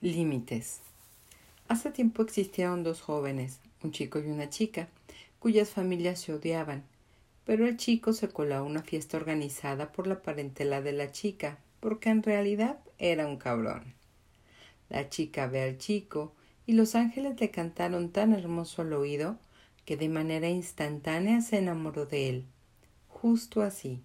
Límites. Hace tiempo existieron dos jóvenes, un chico y una chica, cuyas familias se odiaban, pero el chico se coló a una fiesta organizada por la parentela de la chica, porque en realidad era un cabrón. La chica ve al chico y los ángeles le cantaron tan hermoso al oído que de manera instantánea se enamoró de él, justo así.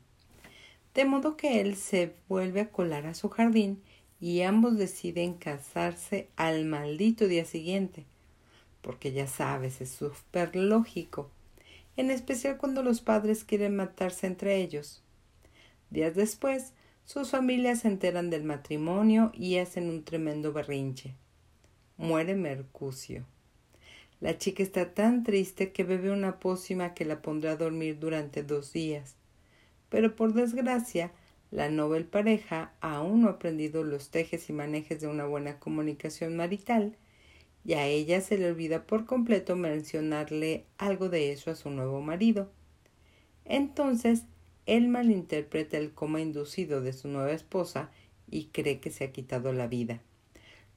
De modo que él se vuelve a colar a su jardín y ambos deciden casarse al maldito día siguiente, porque ya sabes, es súper lógico, en especial cuando los padres quieren matarse entre ellos. Días después, sus familias se enteran del matrimonio y hacen un tremendo berrinche. Muere Mercucio. La chica está tan triste que bebe una pócima que la pondrá a dormir durante dos días. Pero por desgracia, la novel pareja aún no ha aprendido los tejes y manejes de una buena comunicación marital y a ella se le olvida por completo mencionarle algo de eso a su nuevo marido. Entonces, él malinterpreta el coma inducido de su nueva esposa y cree que se ha quitado la vida,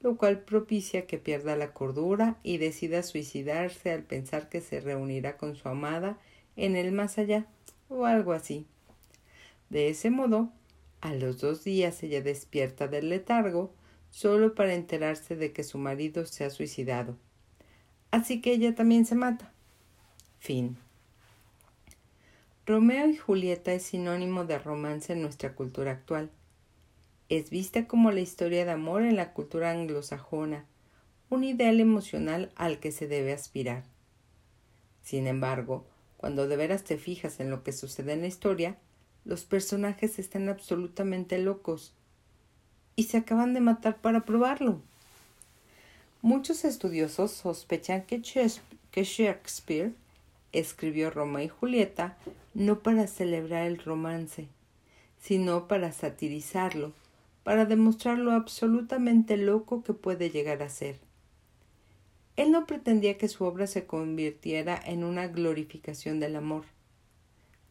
lo cual propicia que pierda la cordura y decida suicidarse al pensar que se reunirá con su amada en el más allá o algo así. De ese modo, a los dos días ella despierta del letargo solo para enterarse de que su marido se ha suicidado. Así que ella también se mata. Fin. Romeo y Julieta es sinónimo de romance en nuestra cultura actual. Es vista como la historia de amor en la cultura anglosajona, un ideal emocional al que se debe aspirar. Sin embargo, cuando de veras te fijas en lo que sucede en la historia, los personajes están absolutamente locos y se acaban de matar para probarlo. Muchos estudiosos sospechan que Shakespeare escribió Roma y Julieta no para celebrar el romance, sino para satirizarlo, para demostrar lo absolutamente loco que puede llegar a ser. Él no pretendía que su obra se convirtiera en una glorificación del amor.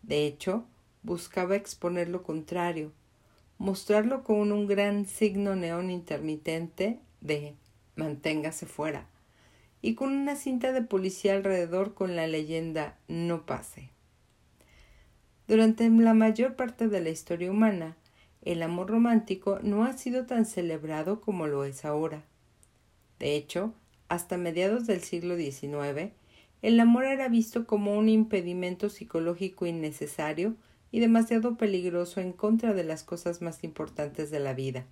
De hecho, buscaba exponer lo contrario, mostrarlo con un gran signo neón intermitente de manténgase fuera y con una cinta de policía alrededor con la leyenda no pase. Durante la mayor parte de la historia humana, el amor romántico no ha sido tan celebrado como lo es ahora. De hecho, hasta mediados del siglo XIX, el amor era visto como un impedimento psicológico innecesario y demasiado peligroso en contra de las cosas más importantes de la vida.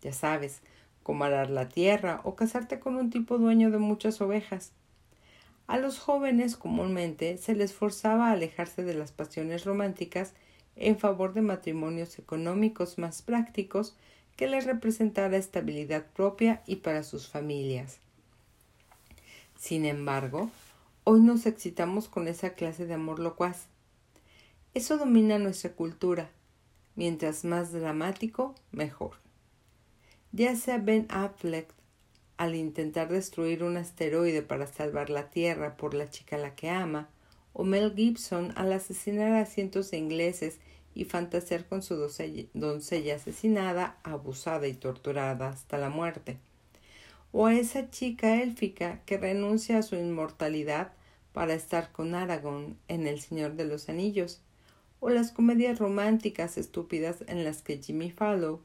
Ya sabes, como arar la tierra o casarte con un tipo dueño de muchas ovejas. A los jóvenes comúnmente se les forzaba a alejarse de las pasiones románticas en favor de matrimonios económicos más prácticos que les representara estabilidad propia y para sus familias. Sin embargo, hoy nos excitamos con esa clase de amor locuaz, eso domina nuestra cultura. Mientras más dramático, mejor. Ya sea Ben Affleck al intentar destruir un asteroide para salvar la Tierra por la chica a la que ama, o Mel Gibson al asesinar a cientos de ingleses y fantasear con su doncella asesinada, abusada y torturada hasta la muerte, o a esa chica élfica que renuncia a su inmortalidad para estar con Aragorn en El Señor de los Anillos, o las comedias románticas estúpidas en las que Jimmy Fallow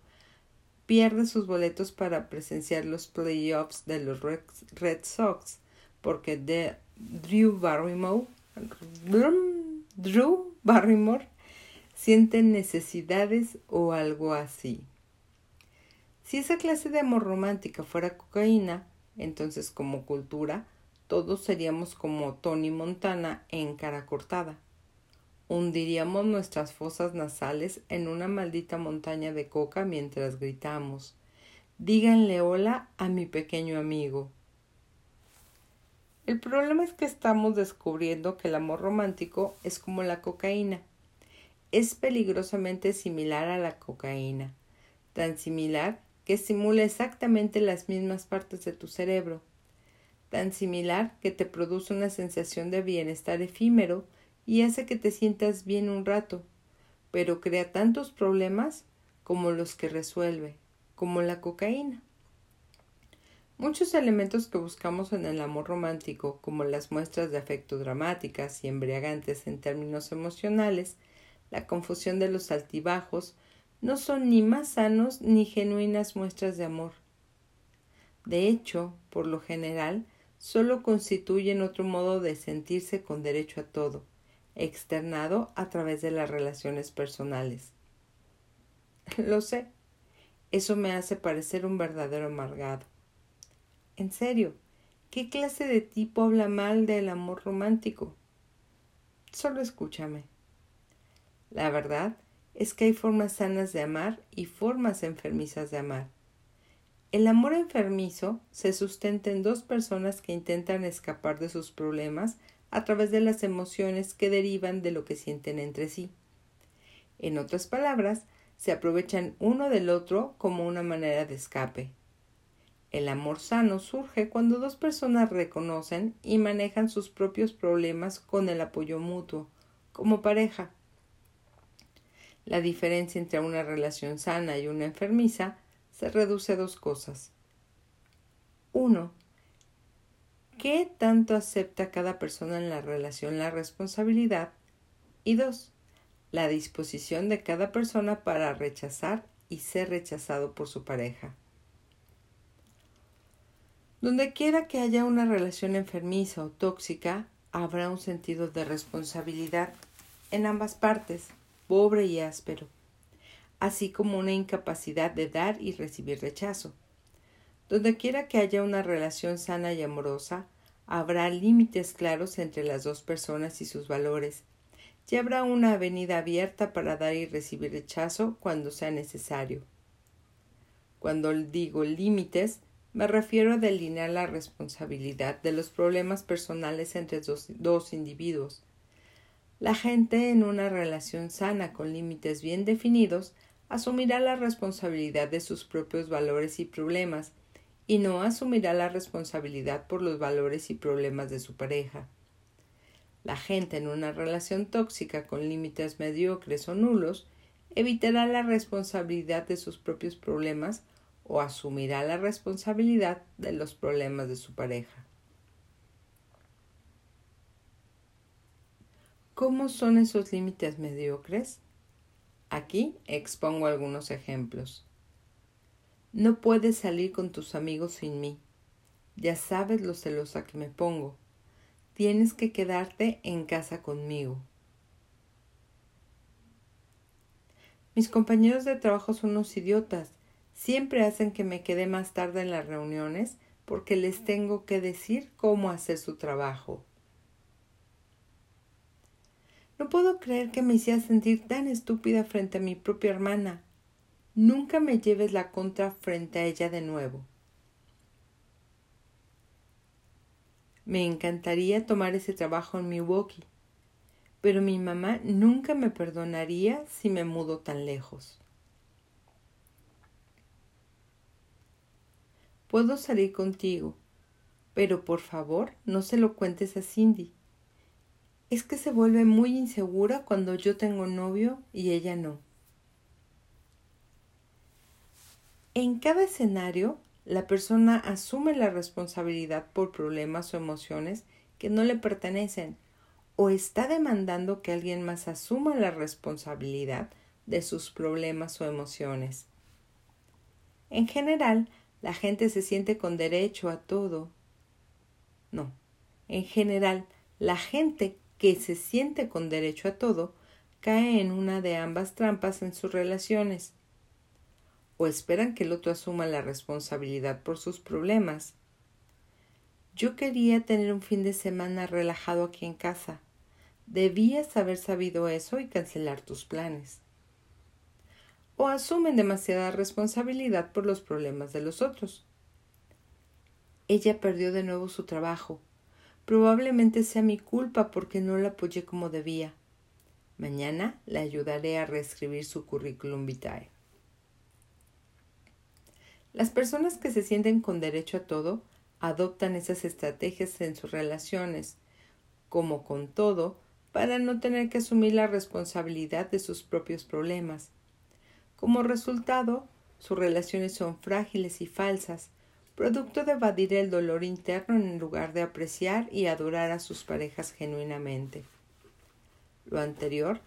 pierde sus boletos para presenciar los playoffs de los Red Sox porque de Drew Barrymore, Drew Barrymore siente necesidades o algo así. Si esa clase de amor romántica fuera cocaína, entonces como cultura todos seríamos como Tony Montana en cara cortada hundiríamos nuestras fosas nasales en una maldita montaña de coca mientras gritamos Díganle hola a mi pequeño amigo. El problema es que estamos descubriendo que el amor romántico es como la cocaína. Es peligrosamente similar a la cocaína, tan similar que simula exactamente las mismas partes de tu cerebro, tan similar que te produce una sensación de bienestar efímero y hace que te sientas bien un rato, pero crea tantos problemas como los que resuelve, como la cocaína. Muchos elementos que buscamos en el amor romántico, como las muestras de afecto dramáticas y embriagantes en términos emocionales, la confusión de los altibajos, no son ni más sanos ni genuinas muestras de amor. De hecho, por lo general, solo constituyen otro modo de sentirse con derecho a todo, externado a través de las relaciones personales. Lo sé, eso me hace parecer un verdadero amargado. En serio, ¿qué clase de tipo habla mal del amor romántico? Solo escúchame. La verdad es que hay formas sanas de amar y formas enfermizas de amar. El amor enfermizo se sustenta en dos personas que intentan escapar de sus problemas a través de las emociones que derivan de lo que sienten entre sí. En otras palabras, se aprovechan uno del otro como una manera de escape. El amor sano surge cuando dos personas reconocen y manejan sus propios problemas con el apoyo mutuo, como pareja. La diferencia entre una relación sana y una enfermiza se reduce a dos cosas. Uno, ¿qué tanto acepta cada persona en la relación la responsabilidad? Y dos, la disposición de cada persona para rechazar y ser rechazado por su pareja. Donde quiera que haya una relación enfermiza o tóxica, habrá un sentido de responsabilidad en ambas partes, pobre y áspero, así como una incapacidad de dar y recibir rechazo. Donde quiera que haya una relación sana y amorosa, habrá límites claros entre las dos personas y sus valores, y habrá una avenida abierta para dar y recibir rechazo cuando sea necesario. Cuando digo límites, me refiero a delinear la responsabilidad de los problemas personales entre dos, dos, individuos. La gente en una relación sana con límites bien definidos asumirá la responsabilidad de sus propios valores y problemas y no asumirá la responsabilidad por los valores y problemas de su pareja. La gente en una relación tóxica con límites mediocres o nulos evitará la responsabilidad de sus propios problemas o asumirá la responsabilidad de los problemas de su pareja. ¿Cómo son esos límites mediocres? Aquí expongo algunos ejemplos. No puedes salir con tus amigos sin mí. Ya sabes lo celosa que me pongo. Tienes que quedarte en casa conmigo. Mis compañeros de trabajo son unos idiotas Siempre hacen que me quede más tarde en las reuniones porque les tengo que decir cómo hacer su trabajo. No puedo creer que me hiciera sentir tan estúpida frente a mi propia hermana. Nunca me lleves la contra frente a ella de nuevo. Me encantaría tomar ese trabajo en Milwaukee, pero mi mamá nunca me perdonaría si me mudo tan lejos. Puedo salir contigo, pero por favor no se lo cuentes a Cindy. Es que se vuelve muy insegura cuando yo tengo novio y ella no. En cada escenario, la persona asume la responsabilidad por problemas o emociones que no le pertenecen o está demandando que alguien más asuma la responsabilidad de sus problemas o emociones. En general, la gente se siente con derecho a todo. No. En general, la gente que se siente con derecho a todo cae en una de ambas trampas en sus relaciones. O esperan que el otro asuma la responsabilidad por sus problemas. Yo quería tener un fin de semana relajado aquí en casa. Debías haber sabido eso y cancelar tus planes o asumen demasiada responsabilidad por los problemas de los otros. Ella perdió de nuevo su trabajo. Probablemente sea mi culpa porque no la apoyé como debía. Mañana le ayudaré a reescribir su currículum vitae. Las personas que se sienten con derecho a todo adoptan esas estrategias en sus relaciones, como con todo, para no tener que asumir la responsabilidad de sus propios problemas como resultado, sus relaciones son frágiles y falsas, producto de evadir el dolor interno en lugar de apreciar y adorar a sus parejas genuinamente. Lo anterior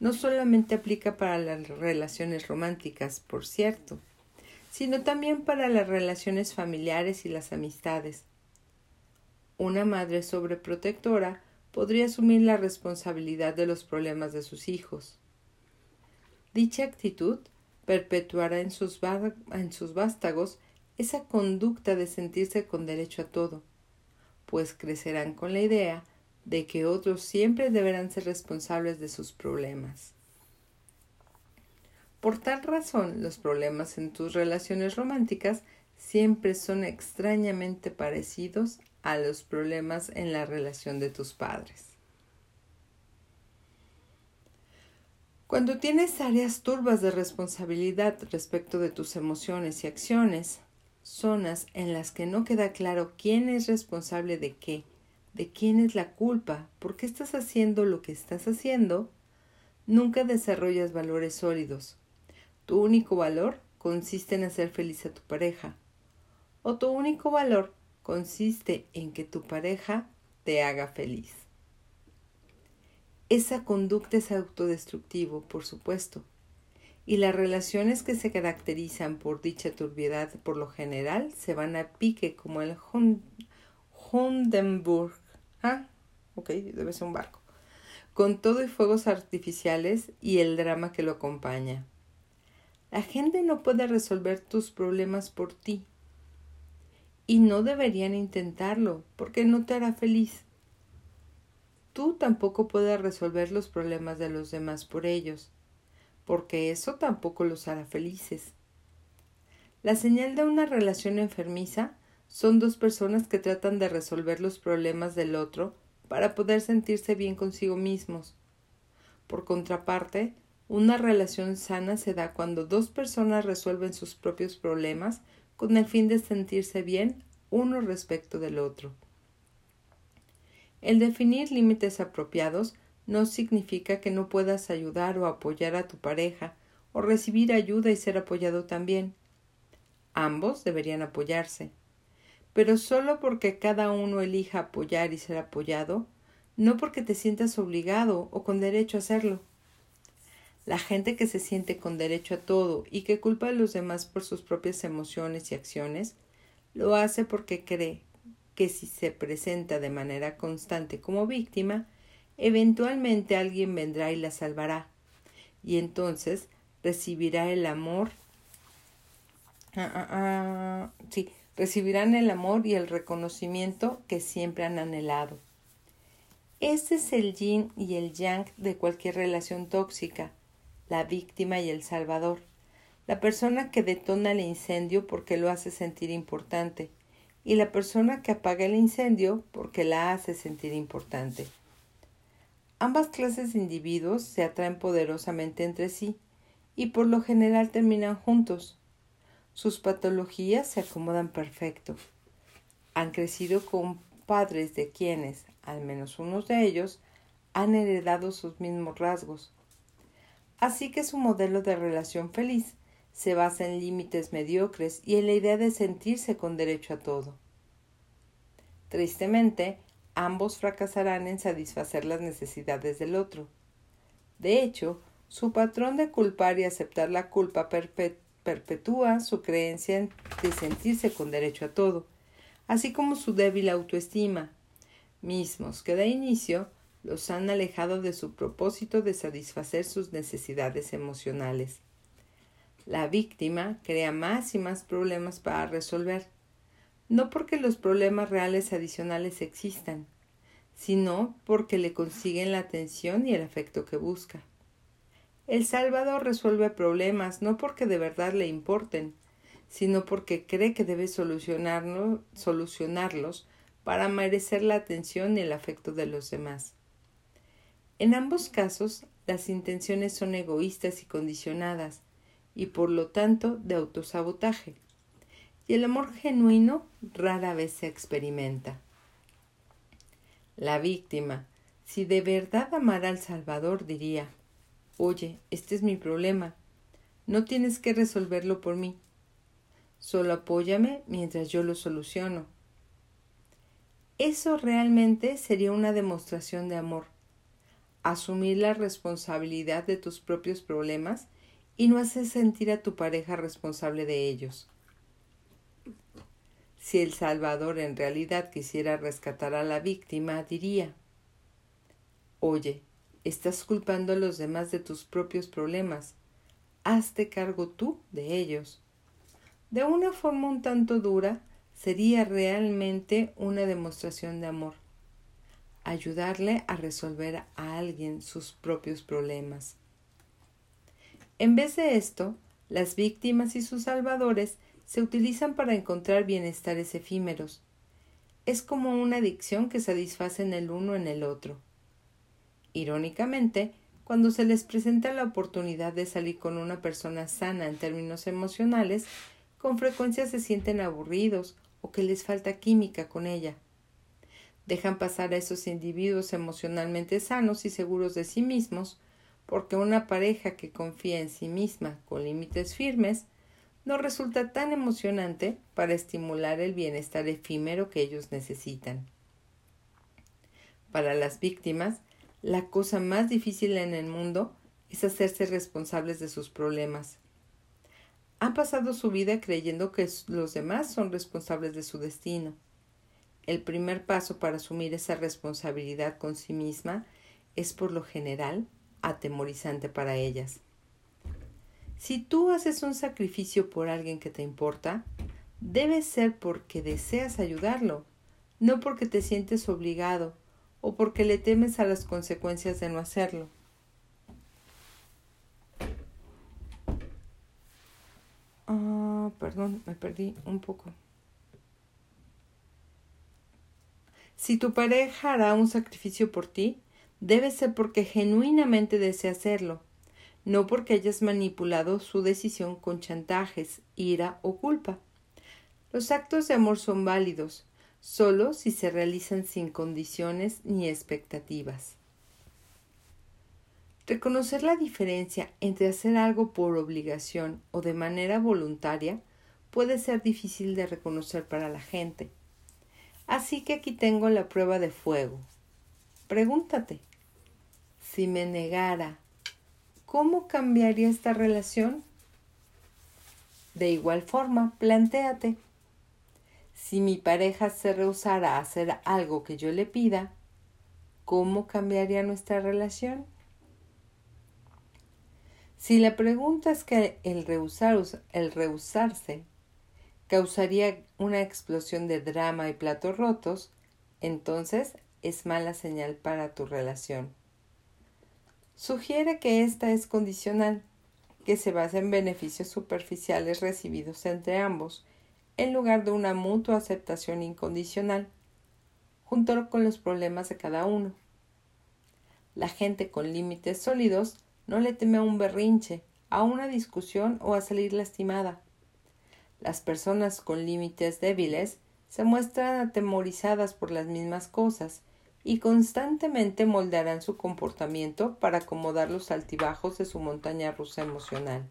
no solamente aplica para las relaciones románticas, por cierto, sino también para las relaciones familiares y las amistades. Una madre sobreprotectora podría asumir la responsabilidad de los problemas de sus hijos. Dicha actitud perpetuará en sus, en sus vástagos esa conducta de sentirse con derecho a todo, pues crecerán con la idea de que otros siempre deberán ser responsables de sus problemas. Por tal razón, los problemas en tus relaciones románticas siempre son extrañamente parecidos a los problemas en la relación de tus padres. Cuando tienes áreas turbas de responsabilidad respecto de tus emociones y acciones, zonas en las que no queda claro quién es responsable de qué, de quién es la culpa, por qué estás haciendo lo que estás haciendo, nunca desarrollas valores sólidos. Tu único valor consiste en hacer feliz a tu pareja, o tu único valor consiste en que tu pareja te haga feliz. Esa conducta es autodestructivo, por supuesto, y las relaciones que se caracterizan por dicha turbiedad por lo general se van a pique como el Hundenburg. Ah, ok, debe ser un barco. Con todo y fuegos artificiales y el drama que lo acompaña. La gente no puede resolver tus problemas por ti. Y no deberían intentarlo, porque no te hará feliz. Tú tampoco puedes resolver los problemas de los demás por ellos, porque eso tampoco los hará felices. La señal de una relación enfermiza son dos personas que tratan de resolver los problemas del otro para poder sentirse bien consigo mismos. Por contraparte, una relación sana se da cuando dos personas resuelven sus propios problemas con el fin de sentirse bien uno respecto del otro. El definir límites apropiados no significa que no puedas ayudar o apoyar a tu pareja o recibir ayuda y ser apoyado también. Ambos deberían apoyarse. Pero solo porque cada uno elija apoyar y ser apoyado, no porque te sientas obligado o con derecho a hacerlo. La gente que se siente con derecho a todo y que culpa a los demás por sus propias emociones y acciones, lo hace porque cree que si se presenta de manera constante como víctima, eventualmente alguien vendrá y la salvará, y entonces recibirá el amor. Ah, ah, ah, sí, recibirán el amor y el reconocimiento que siempre han anhelado. Ese es el yin y el yang de cualquier relación tóxica la víctima y el salvador, la persona que detona el incendio porque lo hace sentir importante, y la persona que apaga el incendio porque la hace sentir importante. Ambas clases de individuos se atraen poderosamente entre sí y por lo general terminan juntos. Sus patologías se acomodan perfecto. Han crecido con padres de quienes, al menos unos de ellos, han heredado sus mismos rasgos, Así que su modelo de relación feliz se basa en límites mediocres y en la idea de sentirse con derecho a todo. Tristemente, ambos fracasarán en satisfacer las necesidades del otro. De hecho, su patrón de culpar y aceptar la culpa perpetúa su creencia de sentirse con derecho a todo, así como su débil autoestima, mismos que de inicio los han alejado de su propósito de satisfacer sus necesidades emocionales. La víctima crea más y más problemas para resolver, no porque los problemas reales adicionales existan, sino porque le consiguen la atención y el afecto que busca. El Salvador resuelve problemas no porque de verdad le importen, sino porque cree que debe solucionarlos para merecer la atención y el afecto de los demás. En ambos casos, las intenciones son egoístas y condicionadas, y por lo tanto de autosabotaje. Y el amor genuino rara vez se experimenta. La víctima, si de verdad amara al Salvador, diría Oye, este es mi problema. No tienes que resolverlo por mí. Solo apóyame mientras yo lo soluciono. Eso realmente sería una demostración de amor. Asumir la responsabilidad de tus propios problemas y no hacer sentir a tu pareja responsable de ellos. Si el Salvador en realidad quisiera rescatar a la víctima, diría Oye, estás culpando a los demás de tus propios problemas. Hazte cargo tú de ellos. De una forma un tanto dura, sería realmente una demostración de amor. Ayudarle a resolver a alguien sus propios problemas. En vez de esto, las víctimas y sus salvadores se utilizan para encontrar bienestares efímeros. Es como una adicción que satisface en el uno en el otro. Irónicamente, cuando se les presenta la oportunidad de salir con una persona sana en términos emocionales, con frecuencia se sienten aburridos o que les falta química con ella. Dejan pasar a esos individuos emocionalmente sanos y seguros de sí mismos, porque una pareja que confía en sí misma con límites firmes no resulta tan emocionante para estimular el bienestar efímero que ellos necesitan. Para las víctimas, la cosa más difícil en el mundo es hacerse responsables de sus problemas. Han pasado su vida creyendo que los demás son responsables de su destino. El primer paso para asumir esa responsabilidad con sí misma es por lo general atemorizante para ellas. Si tú haces un sacrificio por alguien que te importa, debe ser porque deseas ayudarlo, no porque te sientes obligado o porque le temes a las consecuencias de no hacerlo. Ah, perdón, me perdí un poco. Si tu pareja hará un sacrificio por ti, debe ser porque genuinamente desea hacerlo, no porque hayas manipulado su decisión con chantajes, ira o culpa. Los actos de amor son válidos, solo si se realizan sin condiciones ni expectativas. Reconocer la diferencia entre hacer algo por obligación o de manera voluntaria puede ser difícil de reconocer para la gente. Así que aquí tengo la prueba de fuego. Pregúntate, si me negara, ¿cómo cambiaría esta relación? De igual forma, plantéate, si mi pareja se rehusara a hacer algo que yo le pida, ¿cómo cambiaría nuestra relación? Si la pregunta es que el, el rehusarse causaría una explosión de drama y platos rotos, entonces es mala señal para tu relación. Sugiere que esta es condicional, que se basa en beneficios superficiales recibidos entre ambos, en lugar de una mutua aceptación incondicional, junto con los problemas de cada uno. La gente con límites sólidos no le teme a un berrinche, a una discusión o a salir lastimada. Las personas con límites débiles se muestran atemorizadas por las mismas cosas y constantemente moldearán su comportamiento para acomodar los altibajos de su montaña rusa emocional.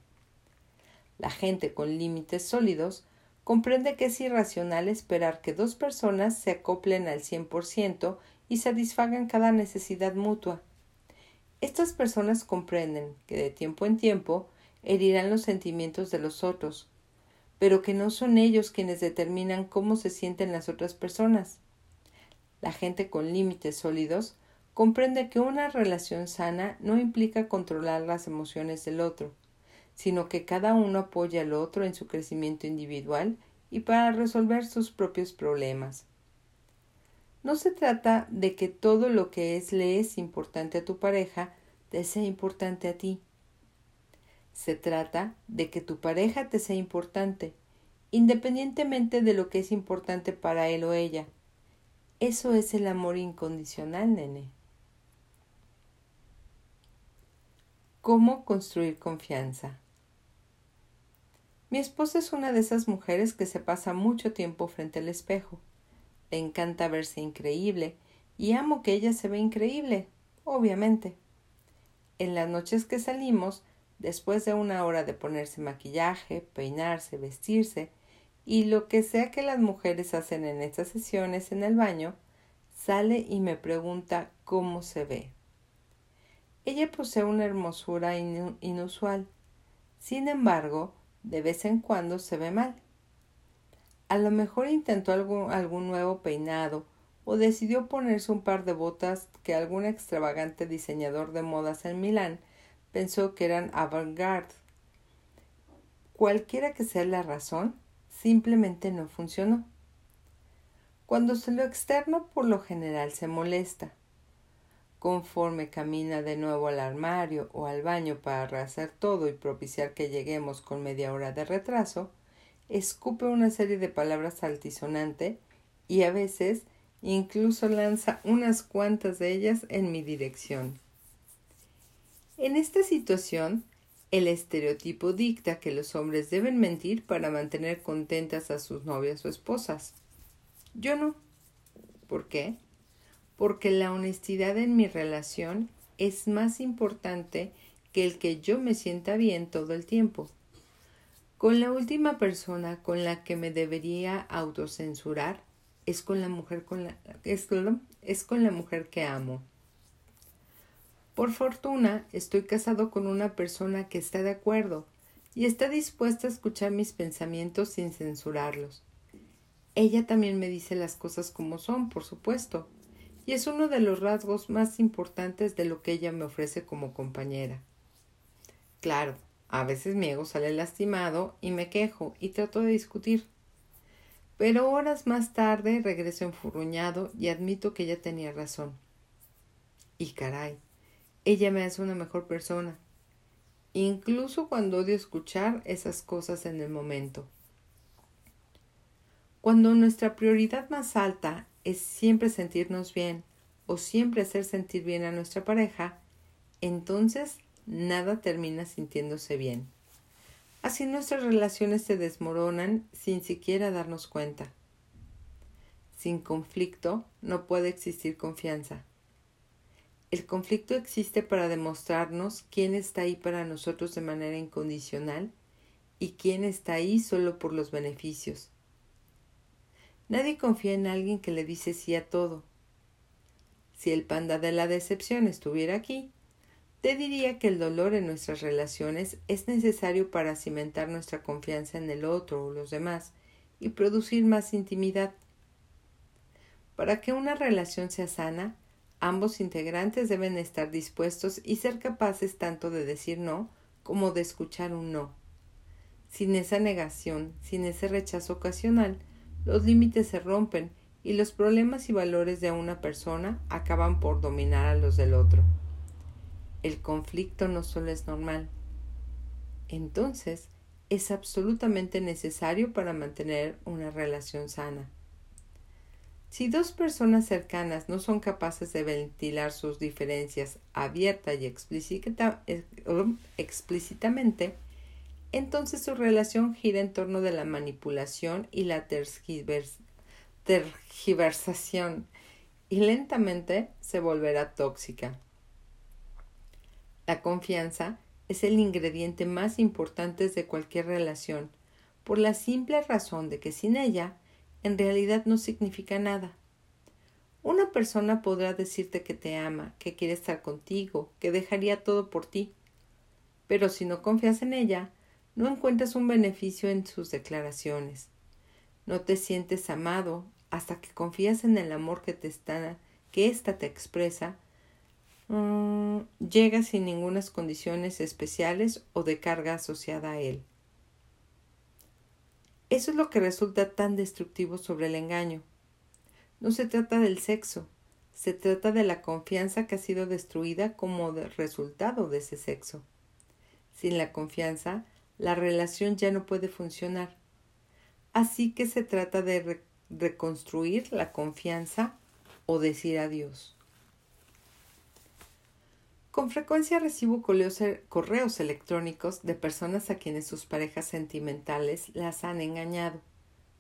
La gente con límites sólidos comprende que es irracional esperar que dos personas se acoplen al 100% y satisfagan cada necesidad mutua. Estas personas comprenden que de tiempo en tiempo herirán los sentimientos de los otros, pero que no son ellos quienes determinan cómo se sienten las otras personas. La gente con límites sólidos comprende que una relación sana no implica controlar las emociones del otro, sino que cada uno apoya al otro en su crecimiento individual y para resolver sus propios problemas. No se trata de que todo lo que es le es importante a tu pareja te sea importante a ti. Se trata de que tu pareja te sea importante, independientemente de lo que es importante para él o ella. Eso es el amor incondicional, nene. ¿Cómo construir confianza? Mi esposa es una de esas mujeres que se pasa mucho tiempo frente al espejo. Le encanta verse increíble y amo que ella se ve increíble, obviamente. En las noches que salimos, después de una hora de ponerse maquillaje, peinarse, vestirse, y lo que sea que las mujeres hacen en estas sesiones en el baño, sale y me pregunta cómo se ve. Ella posee una hermosura inusual. Sin embargo, de vez en cuando se ve mal. A lo mejor intentó algún, algún nuevo peinado o decidió ponerse un par de botas que algún extravagante diseñador de modas en Milán pensó que eran avant-garde. Cualquiera que sea la razón, simplemente no funcionó. Cuando se lo externo por lo general se molesta. Conforme camina de nuevo al armario o al baño para rehacer todo y propiciar que lleguemos con media hora de retraso, escupe una serie de palabras altisonante y a veces incluso lanza unas cuantas de ellas en mi dirección. En esta situación, el estereotipo dicta que los hombres deben mentir para mantener contentas a sus novias o esposas. Yo no. ¿Por qué? Porque la honestidad en mi relación es más importante que el que yo me sienta bien todo el tiempo. Con la última persona con la que me debería autocensurar es con la mujer con la, es, es con la mujer que amo. Por fortuna, estoy casado con una persona que está de acuerdo y está dispuesta a escuchar mis pensamientos sin censurarlos. Ella también me dice las cosas como son, por supuesto, y es uno de los rasgos más importantes de lo que ella me ofrece como compañera. Claro, a veces mi ego sale lastimado y me quejo y trato de discutir. Pero horas más tarde regreso enfurruñado y admito que ella tenía razón. Y caray, ella me hace una mejor persona, incluso cuando odio escuchar esas cosas en el momento. Cuando nuestra prioridad más alta es siempre sentirnos bien o siempre hacer sentir bien a nuestra pareja, entonces nada termina sintiéndose bien. Así nuestras relaciones se desmoronan sin siquiera darnos cuenta. Sin conflicto no puede existir confianza. El conflicto existe para demostrarnos quién está ahí para nosotros de manera incondicional y quién está ahí solo por los beneficios. Nadie confía en alguien que le dice sí a todo. Si el panda de la decepción estuviera aquí, te diría que el dolor en nuestras relaciones es necesario para cimentar nuestra confianza en el otro o los demás y producir más intimidad. Para que una relación sea sana, Ambos integrantes deben estar dispuestos y ser capaces tanto de decir no como de escuchar un no. Sin esa negación, sin ese rechazo ocasional, los límites se rompen y los problemas y valores de una persona acaban por dominar a los del otro. El conflicto no solo es normal, entonces es absolutamente necesario para mantener una relación sana. Si dos personas cercanas no son capaces de ventilar sus diferencias abierta y eh, um, explícitamente, entonces su relación gira en torno de la manipulación y la tergiversación y lentamente se volverá tóxica. La confianza es el ingrediente más importante de cualquier relación, por la simple razón de que sin ella en realidad no significa nada. Una persona podrá decirte que te ama, que quiere estar contigo, que dejaría todo por ti. Pero si no confías en ella, no encuentras un beneficio en sus declaraciones. No te sientes amado hasta que confías en el amor que te está, que ésta te expresa. Mm, llega sin ninguna condiciones especiales o de carga asociada a él. Eso es lo que resulta tan destructivo sobre el engaño. No se trata del sexo, se trata de la confianza que ha sido destruida como resultado de ese sexo. Sin la confianza, la relación ya no puede funcionar. Así que se trata de reconstruir la confianza o decir adiós. Con frecuencia recibo correos electrónicos de personas a quienes sus parejas sentimentales las han engañado,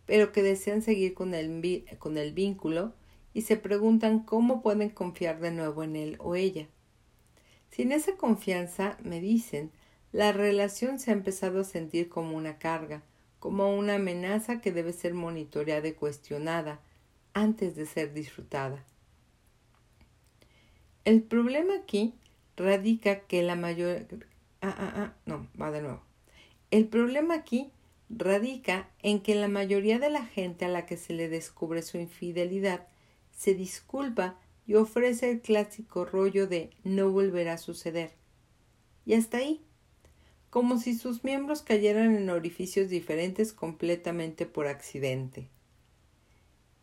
pero que desean seguir con el, con el vínculo y se preguntan cómo pueden confiar de nuevo en él o ella. Sin esa confianza, me dicen, la relación se ha empezado a sentir como una carga, como una amenaza que debe ser monitoreada y cuestionada antes de ser disfrutada. El problema aquí radica que la mayor... Ah, ah, ah, no, va de nuevo. El problema aquí radica en que la mayoría de la gente a la que se le descubre su infidelidad se disculpa y ofrece el clásico rollo de no volverá a suceder. Y hasta ahí, como si sus miembros cayeran en orificios diferentes completamente por accidente.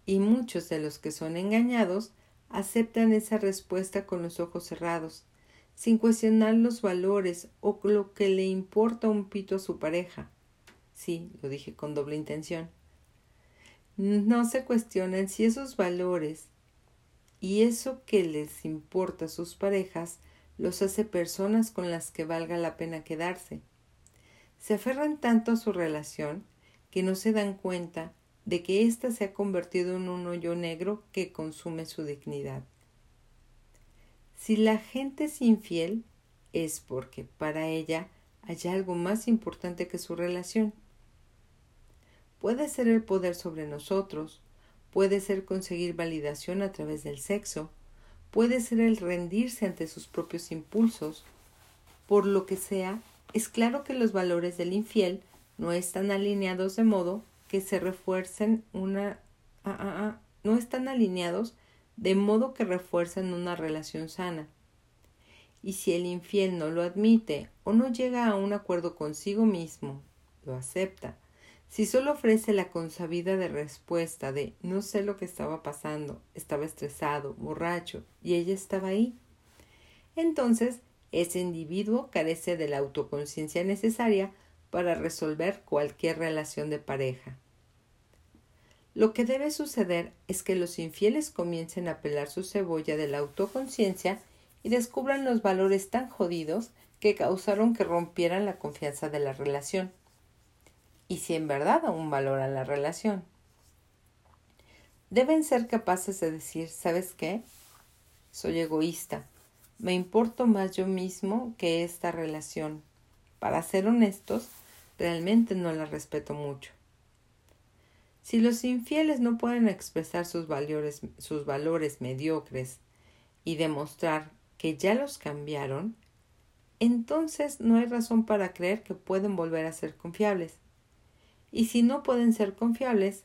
Y muchos de los que son engañados aceptan esa respuesta con los ojos cerrados, sin cuestionar los valores o lo que le importa un pito a su pareja. Sí, lo dije con doble intención. No se cuestionan si esos valores y eso que les importa a sus parejas los hace personas con las que valga la pena quedarse. Se aferran tanto a su relación que no se dan cuenta de que ésta se ha convertido en un hoyo negro que consume su dignidad. Si la gente es infiel, es porque para ella hay algo más importante que su relación. Puede ser el poder sobre nosotros, puede ser conseguir validación a través del sexo, puede ser el rendirse ante sus propios impulsos. Por lo que sea, es claro que los valores del infiel no están alineados de modo que se refuercen una ah, ah, ah, no están alineados de modo que refuercen una relación sana. Y si el infiel no lo admite o no llega a un acuerdo consigo mismo, lo acepta, si solo ofrece la consabida de respuesta de no sé lo que estaba pasando, estaba estresado, borracho, y ella estaba ahí, entonces ese individuo carece de la autoconciencia necesaria para resolver cualquier relación de pareja. Lo que debe suceder es que los infieles comiencen a pelar su cebolla de la autoconciencia y descubran los valores tan jodidos que causaron que rompieran la confianza de la relación. Y si en verdad aún valoran la relación. Deben ser capaces de decir, ¿sabes qué? Soy egoísta. Me importo más yo mismo que esta relación. Para ser honestos, realmente no la respeto mucho. Si los infieles no pueden expresar sus valores, sus valores mediocres y demostrar que ya los cambiaron, entonces no hay razón para creer que pueden volver a ser confiables. Y si no pueden ser confiables,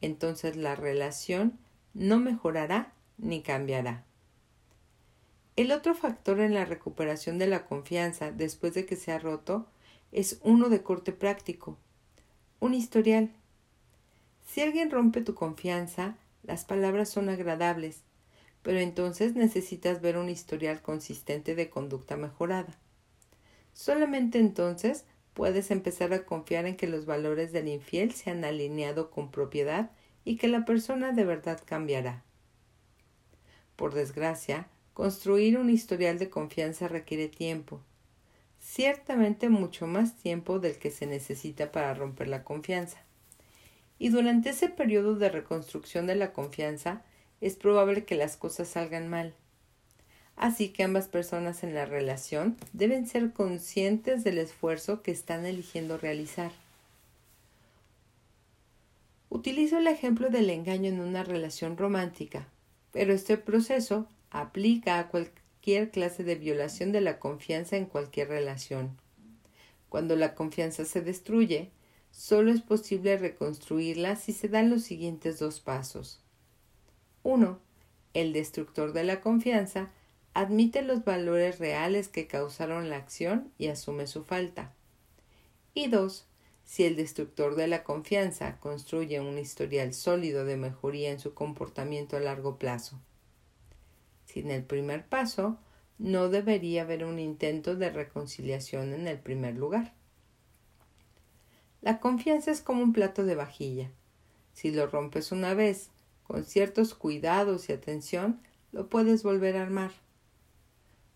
entonces la relación no mejorará ni cambiará. El otro factor en la recuperación de la confianza después de que se ha roto es uno de corte práctico, un historial si alguien rompe tu confianza, las palabras son agradables, pero entonces necesitas ver un historial consistente de conducta mejorada. Solamente entonces puedes empezar a confiar en que los valores del infiel se han alineado con propiedad y que la persona de verdad cambiará. Por desgracia, construir un historial de confianza requiere tiempo, ciertamente mucho más tiempo del que se necesita para romper la confianza y durante ese periodo de reconstrucción de la confianza es probable que las cosas salgan mal. Así que ambas personas en la relación deben ser conscientes del esfuerzo que están eligiendo realizar. Utilizo el ejemplo del engaño en una relación romántica, pero este proceso aplica a cualquier clase de violación de la confianza en cualquier relación. Cuando la confianza se destruye, Solo es posible reconstruirla si se dan los siguientes dos pasos. 1. El destructor de la confianza admite los valores reales que causaron la acción y asume su falta. Y 2. Si el destructor de la confianza construye un historial sólido de mejoría en su comportamiento a largo plazo. Sin el primer paso, no debería haber un intento de reconciliación en el primer lugar. La confianza es como un plato de vajilla. Si lo rompes una vez, con ciertos cuidados y atención, lo puedes volver a armar.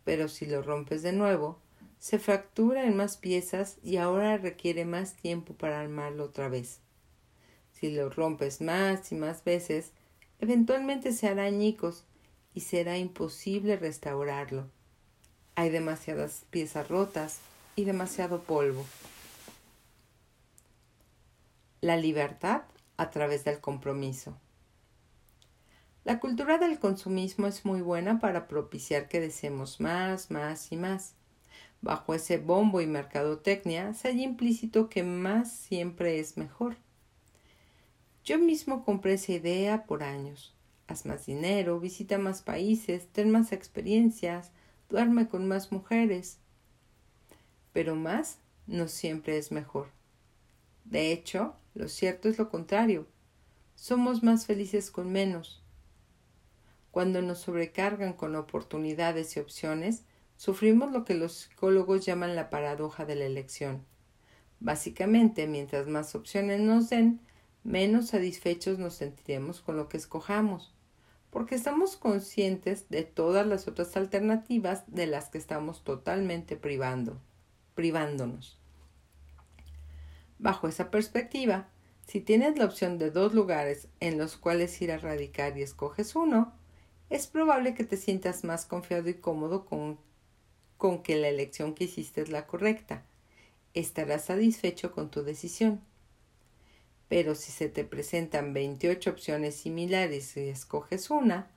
Pero si lo rompes de nuevo, se fractura en más piezas y ahora requiere más tiempo para armarlo otra vez. Si lo rompes más y más veces, eventualmente se hará añicos y será imposible restaurarlo. Hay demasiadas piezas rotas y demasiado polvo. La libertad a través del compromiso. La cultura del consumismo es muy buena para propiciar que deseemos más, más y más. Bajo ese bombo y mercadotecnia se halla implícito que más siempre es mejor. Yo mismo compré esa idea por años. Haz más dinero, visita más países, ten más experiencias, duerme con más mujeres. Pero más no siempre es mejor. De hecho, lo cierto es lo contrario. Somos más felices con menos. Cuando nos sobrecargan con oportunidades y opciones, sufrimos lo que los psicólogos llaman la paradoja de la elección. Básicamente, mientras más opciones nos den, menos satisfechos nos sentiremos con lo que escojamos, porque estamos conscientes de todas las otras alternativas de las que estamos totalmente privando, privándonos. Bajo esa perspectiva, si tienes la opción de dos lugares en los cuales ir a radicar y escoges uno, es probable que te sientas más confiado y cómodo con, con que la elección que hiciste es la correcta. Estarás satisfecho con tu decisión. Pero si se te presentan 28 opciones similares y escoges una,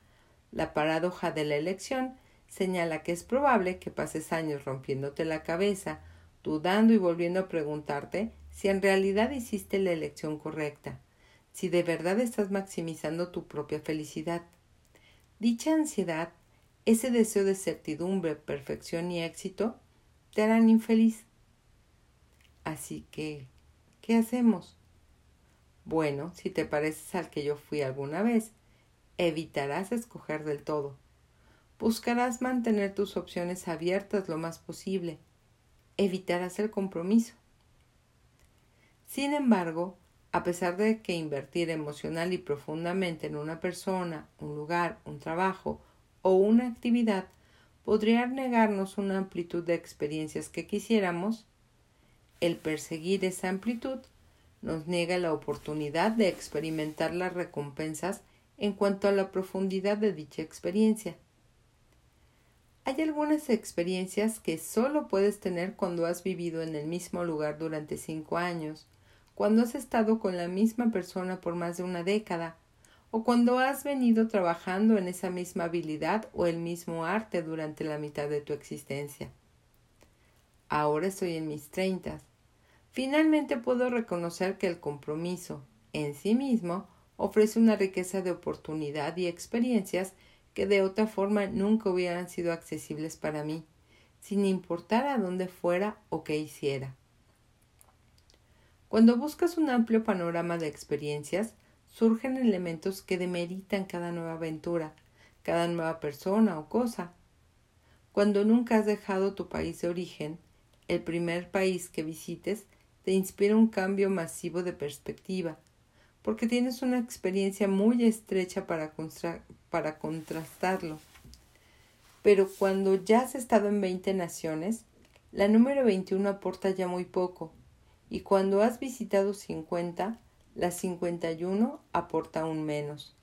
la paradoja de la elección señala que es probable que pases años rompiéndote la cabeza, dudando y volviendo a preguntarte si en realidad hiciste la elección correcta, si de verdad estás maximizando tu propia felicidad. Dicha ansiedad, ese deseo de certidumbre, perfección y éxito, te harán infeliz. Así que, ¿qué hacemos? Bueno, si te pareces al que yo fui alguna vez, evitarás escoger del todo. Buscarás mantener tus opciones abiertas lo más posible. Evitarás el compromiso. Sin embargo, a pesar de que invertir emocional y profundamente en una persona, un lugar, un trabajo o una actividad podría negarnos una amplitud de experiencias que quisiéramos, el perseguir esa amplitud nos niega la oportunidad de experimentar las recompensas en cuanto a la profundidad de dicha experiencia. Hay algunas experiencias que solo puedes tener cuando has vivido en el mismo lugar durante cinco años, cuando has estado con la misma persona por más de una década, o cuando has venido trabajando en esa misma habilidad o el mismo arte durante la mitad de tu existencia. Ahora estoy en mis treintas. Finalmente puedo reconocer que el compromiso, en sí mismo, ofrece una riqueza de oportunidad y experiencias que de otra forma nunca hubieran sido accesibles para mí, sin importar a dónde fuera o qué hiciera. Cuando buscas un amplio panorama de experiencias, surgen elementos que demeritan cada nueva aventura, cada nueva persona o cosa. Cuando nunca has dejado tu país de origen, el primer país que visites te inspira un cambio masivo de perspectiva, porque tienes una experiencia muy estrecha para, para contrastarlo. Pero cuando ya has estado en veinte naciones, la número 21 aporta ya muy poco, y cuando has visitado 50, la 51 aporta aún menos.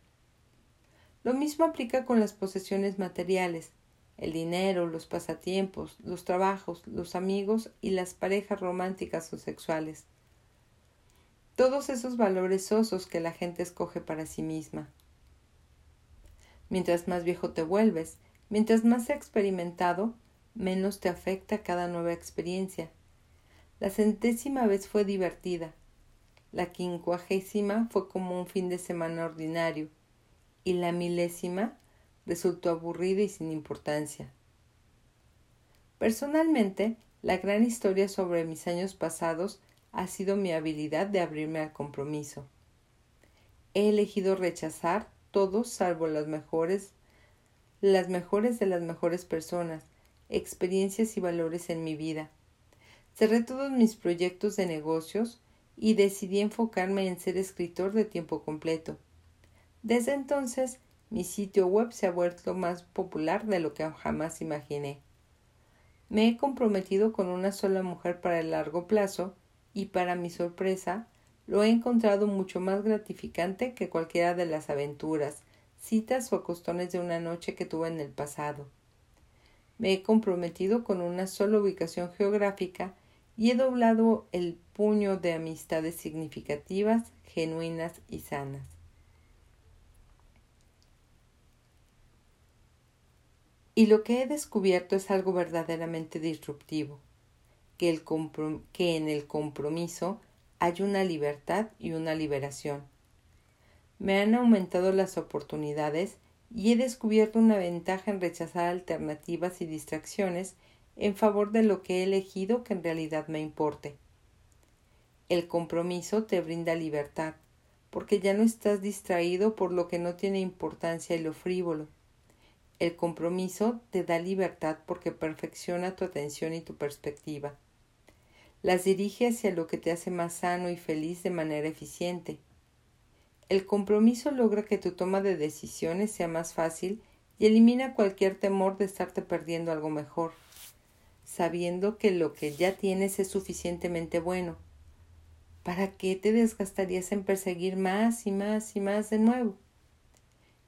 Lo mismo aplica con las posesiones materiales, el dinero, los pasatiempos, los trabajos, los amigos y las parejas románticas o sexuales. Todos esos valores osos que la gente escoge para sí misma. Mientras más viejo te vuelves, mientras más experimentado, menos te afecta cada nueva experiencia, la centésima vez fue divertida. La quincuagésima fue como un fin de semana ordinario. Y la milésima resultó aburrida y sin importancia. Personalmente, la gran historia sobre mis años pasados ha sido mi habilidad de abrirme al compromiso. He elegido rechazar todos salvo las mejores, las mejores de las mejores personas, experiencias y valores en mi vida Cerré todos mis proyectos de negocios y decidí enfocarme en ser escritor de tiempo completo. Desde entonces, mi sitio web se ha vuelto más popular de lo que jamás imaginé. Me he comprometido con una sola mujer para el largo plazo y para mi sorpresa lo he encontrado mucho más gratificante que cualquiera de las aventuras, citas o acostones de una noche que tuve en el pasado. Me he comprometido con una sola ubicación geográfica y he doblado el puño de amistades significativas, genuinas y sanas. Y lo que he descubierto es algo verdaderamente disruptivo, que, que en el compromiso hay una libertad y una liberación. Me han aumentado las oportunidades y he descubierto una ventaja en rechazar alternativas y distracciones en favor de lo que he elegido que en realidad me importe. El compromiso te brinda libertad, porque ya no estás distraído por lo que no tiene importancia y lo frívolo. El compromiso te da libertad porque perfecciona tu atención y tu perspectiva. Las dirige hacia lo que te hace más sano y feliz de manera eficiente. El compromiso logra que tu toma de decisiones sea más fácil y elimina cualquier temor de estarte perdiendo algo mejor sabiendo que lo que ya tienes es suficientemente bueno. ¿Para qué te desgastarías en perseguir más y más y más de nuevo?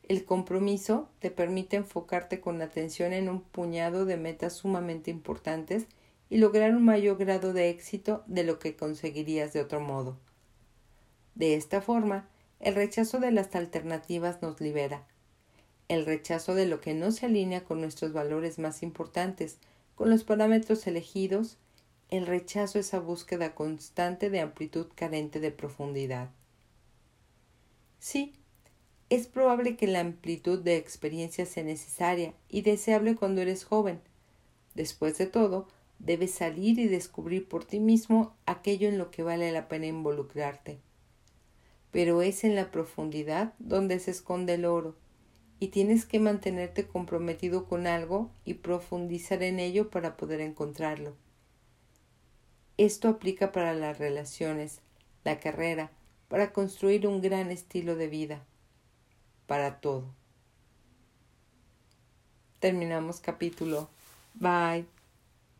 El compromiso te permite enfocarte con atención en un puñado de metas sumamente importantes y lograr un mayor grado de éxito de lo que conseguirías de otro modo. De esta forma, el rechazo de las alternativas nos libera. El rechazo de lo que no se alinea con nuestros valores más importantes con los parámetros elegidos, el rechazo esa búsqueda constante de amplitud carente de profundidad. Sí, es probable que la amplitud de experiencia sea necesaria y deseable cuando eres joven. Después de todo, debes salir y descubrir por ti mismo aquello en lo que vale la pena involucrarte. Pero es en la profundidad donde se esconde el oro, y tienes que mantenerte comprometido con algo y profundizar en ello para poder encontrarlo. Esto aplica para las relaciones, la carrera, para construir un gran estilo de vida, para todo. Terminamos capítulo. Bye.